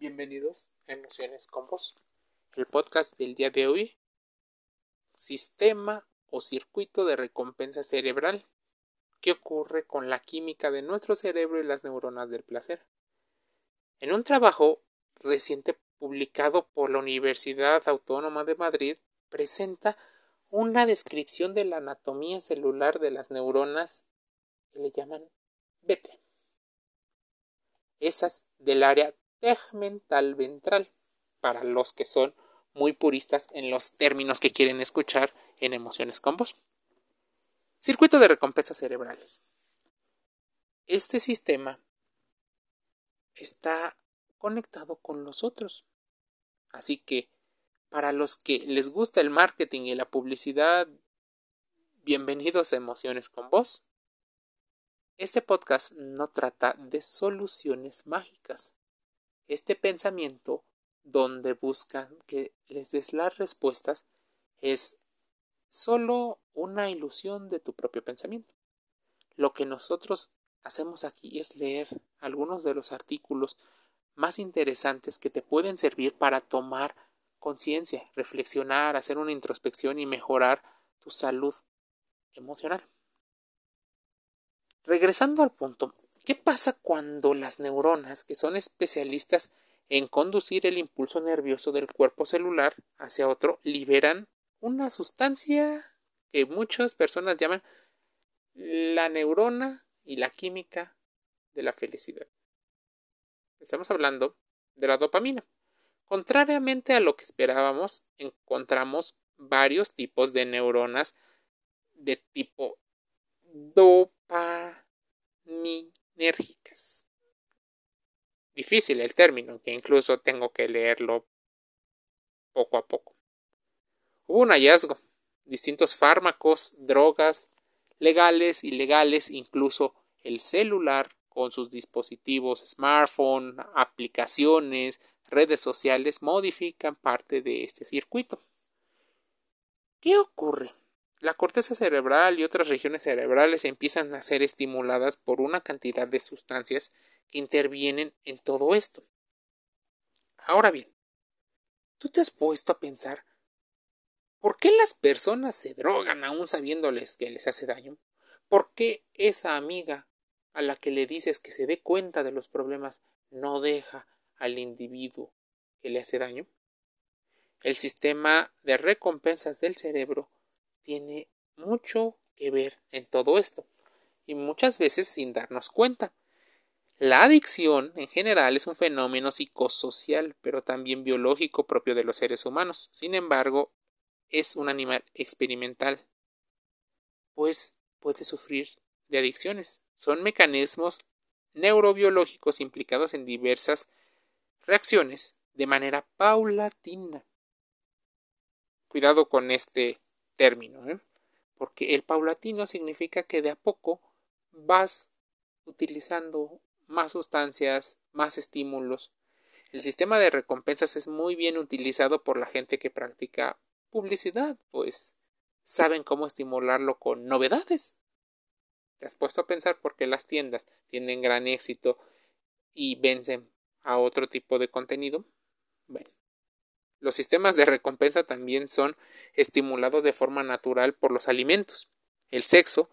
Bienvenidos a Emociones con Vos. El podcast del día de hoy, sistema o circuito de recompensa cerebral. ¿Qué ocurre con la química de nuestro cerebro y las neuronas del placer? En un trabajo reciente publicado por la Universidad Autónoma de Madrid, presenta una descripción de la anatomía celular de las neuronas que le llaman beta. Esas del área tegmental ventral, para los que son muy puristas en los términos que quieren escuchar en emociones con voz. Circuito de recompensas cerebrales. Este sistema está conectado con los otros. Así que, para los que les gusta el marketing y la publicidad, bienvenidos a Emociones con Voz. Este podcast no trata de soluciones mágicas, este pensamiento donde buscan que les des las respuestas es solo una ilusión de tu propio pensamiento. Lo que nosotros hacemos aquí es leer algunos de los artículos más interesantes que te pueden servir para tomar conciencia, reflexionar, hacer una introspección y mejorar tu salud emocional. Regresando al punto, ¿Qué pasa cuando las neuronas, que son especialistas en conducir el impulso nervioso del cuerpo celular hacia otro, liberan una sustancia que muchas personas llaman la neurona y la química de la felicidad? Estamos hablando de la dopamina. Contrariamente a lo que esperábamos, encontramos varios tipos de neuronas de tipo dopamina enérgicas. Difícil el término, que incluso tengo que leerlo poco a poco. Hubo un hallazgo, distintos fármacos, drogas, legales, ilegales, incluso el celular con sus dispositivos smartphone, aplicaciones, redes sociales modifican parte de este circuito. ¿Qué ocurre? La corteza cerebral y otras regiones cerebrales empiezan a ser estimuladas por una cantidad de sustancias que intervienen en todo esto. Ahora bien, ¿tú te has puesto a pensar por qué las personas se drogan aún sabiéndoles que les hace daño? ¿Por qué esa amiga a la que le dices que se dé cuenta de los problemas no deja al individuo que le hace daño? El sistema de recompensas del cerebro tiene mucho que ver en todo esto y muchas veces sin darnos cuenta. La adicción en general es un fenómeno psicosocial, pero también biológico propio de los seres humanos. Sin embargo, es un animal experimental, pues puede sufrir de adicciones. Son mecanismos neurobiológicos implicados en diversas reacciones de manera paulatina. Cuidado con este término, ¿eh? porque el paulatino significa que de a poco vas utilizando más sustancias, más estímulos. El sistema de recompensas es muy bien utilizado por la gente que practica publicidad, pues saben cómo estimularlo con novedades. ¿Te has puesto a pensar por qué las tiendas tienen gran éxito y vencen a otro tipo de contenido? Bueno, los sistemas de recompensa también son estimulados de forma natural por los alimentos, el sexo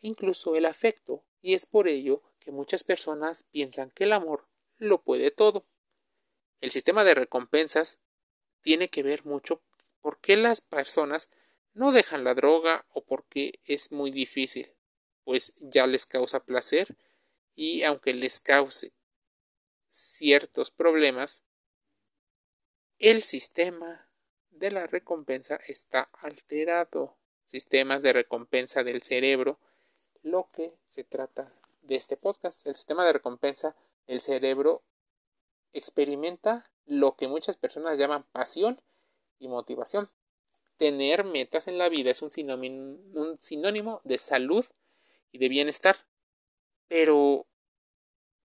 e incluso el afecto, y es por ello que muchas personas piensan que el amor lo puede todo. El sistema de recompensas tiene que ver mucho por qué las personas no dejan la droga o por qué es muy difícil, pues ya les causa placer y aunque les cause ciertos problemas, el sistema de la recompensa está alterado. Sistemas de recompensa del cerebro, lo que se trata de este podcast. El sistema de recompensa del cerebro experimenta lo que muchas personas llaman pasión y motivación. Tener metas en la vida es un sinónimo, un sinónimo de salud y de bienestar. Pero,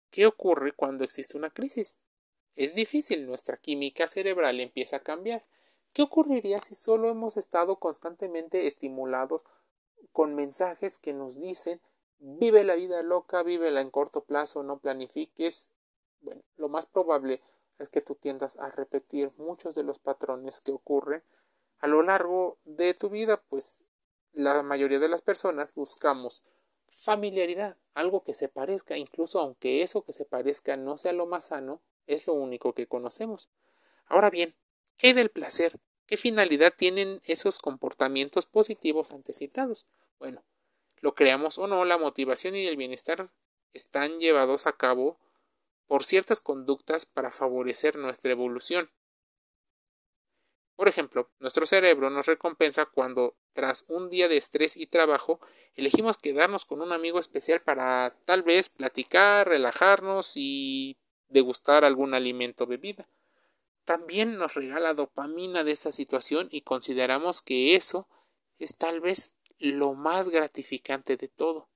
¿qué ocurre cuando existe una crisis? Es difícil, nuestra química cerebral empieza a cambiar. ¿Qué ocurriría si solo hemos estado constantemente estimulados con mensajes que nos dicen vive la vida loca, vívela en corto plazo, no planifiques? Bueno, lo más probable es que tú tiendas a repetir muchos de los patrones que ocurren a lo largo de tu vida, pues la mayoría de las personas buscamos familiaridad, algo que se parezca, incluso aunque eso que se parezca no sea lo más sano, es lo único que conocemos. Ahora bien, ¿qué del placer? ¿Qué finalidad tienen esos comportamientos positivos antecitados? Bueno, lo creamos o no, la motivación y el bienestar están llevados a cabo por ciertas conductas para favorecer nuestra evolución. Por ejemplo, nuestro cerebro nos recompensa cuando, tras un día de estrés y trabajo, elegimos quedarnos con un amigo especial para tal vez platicar, relajarnos y degustar algún alimento o bebida. También nos regala dopamina de esa situación y consideramos que eso es tal vez lo más gratificante de todo.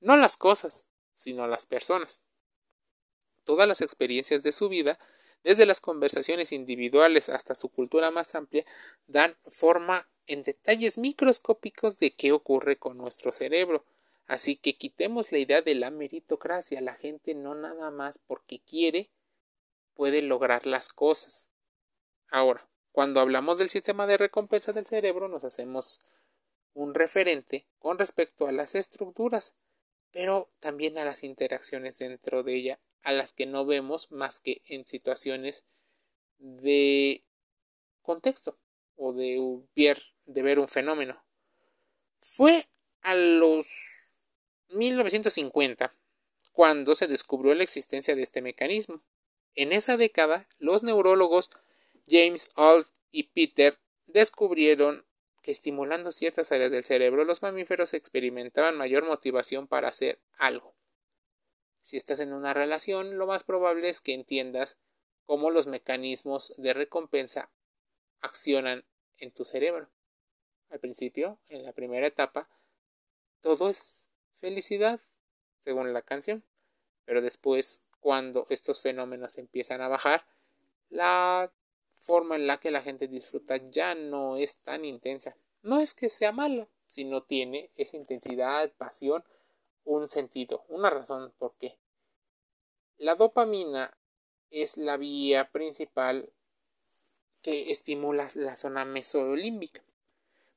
No las cosas, sino las personas. Todas las experiencias de su vida, desde las conversaciones individuales hasta su cultura más amplia, dan forma en detalles microscópicos de qué ocurre con nuestro cerebro. Así que quitemos la idea de la meritocracia. La gente no nada más porque quiere puede lograr las cosas. Ahora, cuando hablamos del sistema de recompensa del cerebro, nos hacemos un referente con respecto a las estructuras, pero también a las interacciones dentro de ella, a las que no vemos más que en situaciones de contexto o de ver, un fenómeno. Fue a los 1950 cuando se descubrió la existencia de este mecanismo. En esa década, los neurólogos James Alt y Peter descubrieron que estimulando ciertas áreas del cerebro los mamíferos experimentaban mayor motivación para hacer algo. Si estás en una relación, lo más probable es que entiendas cómo los mecanismos de recompensa accionan en tu cerebro. Al principio, en la primera etapa, todo es felicidad, según la canción, pero después, cuando estos fenómenos empiezan a bajar, la forma en la que la gente disfruta ya no es tan intensa. No es que sea malo, sino tiene esa intensidad, pasión, un sentido, una razón por qué. La dopamina es la vía principal que estimula la zona mesolímbica,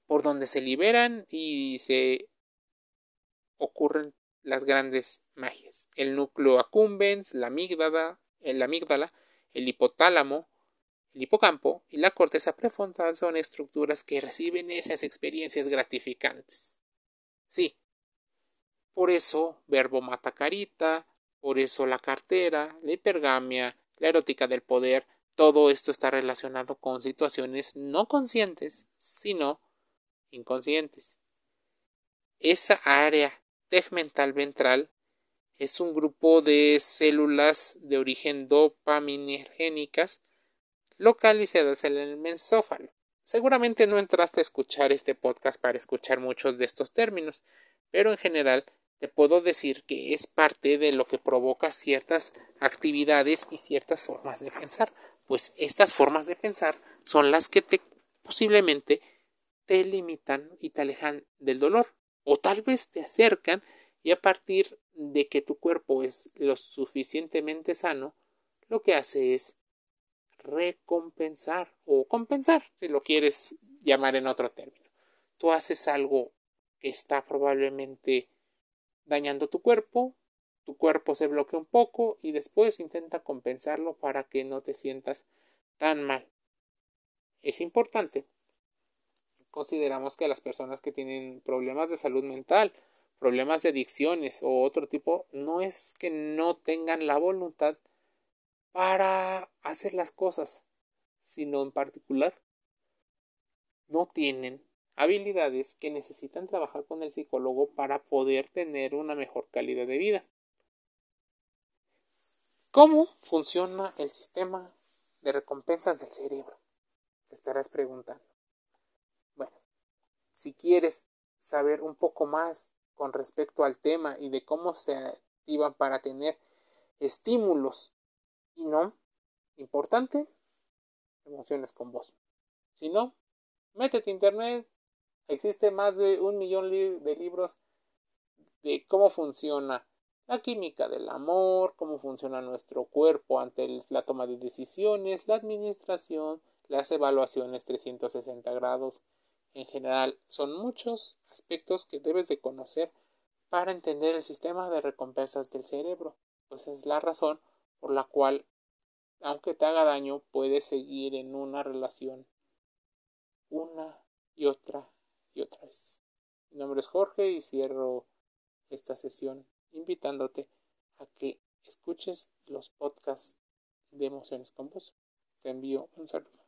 por donde se liberan y se ocurren las grandes magias. El núcleo accumbens, la amígdala, la amígdala, el hipotálamo, el hipocampo y la corteza prefrontal son estructuras que reciben esas experiencias gratificantes. Sí. Por eso, verbo mata carita, por eso la cartera, la hipergamia, la erótica del poder, todo esto está relacionado con situaciones no conscientes, sino inconscientes. Esa área tegmental ventral es un grupo de células de origen dopaminérgicas localizadas en el mensófalo. Seguramente no entraste a escuchar este podcast para escuchar muchos de estos términos, pero en general te puedo decir que es parte de lo que provoca ciertas actividades y ciertas formas de pensar, pues estas formas de pensar son las que te posiblemente te limitan y te alejan del dolor, o tal vez te acercan y a partir de que tu cuerpo es lo suficientemente sano, lo que hace es recompensar o compensar, si lo quieres llamar en otro término. Tú haces algo que está probablemente dañando tu cuerpo, tu cuerpo se bloquea un poco y después intenta compensarlo para que no te sientas tan mal. Es importante. Consideramos que las personas que tienen problemas de salud mental, problemas de adicciones o otro tipo, no es que no tengan la voluntad para hacer las cosas, sino en particular no tienen habilidades que necesitan trabajar con el psicólogo para poder tener una mejor calidad de vida. ¿Cómo funciona el sistema de recompensas del cerebro? Te estarás preguntando. Si quieres saber un poco más con respecto al tema y de cómo se activan para tener estímulos y no, importante, emociones con vos. Si no, métete a internet. Existe más de un millón de libros de cómo funciona la química del amor, cómo funciona nuestro cuerpo ante la toma de decisiones, la administración, las evaluaciones 360 grados. En general, son muchos aspectos que debes de conocer para entender el sistema de recompensas del cerebro, pues es la razón por la cual, aunque te haga daño, puedes seguir en una relación una y otra y otra vez. Mi nombre es Jorge y cierro esta sesión invitándote a que escuches los podcasts de Emociones con Te envío un saludo.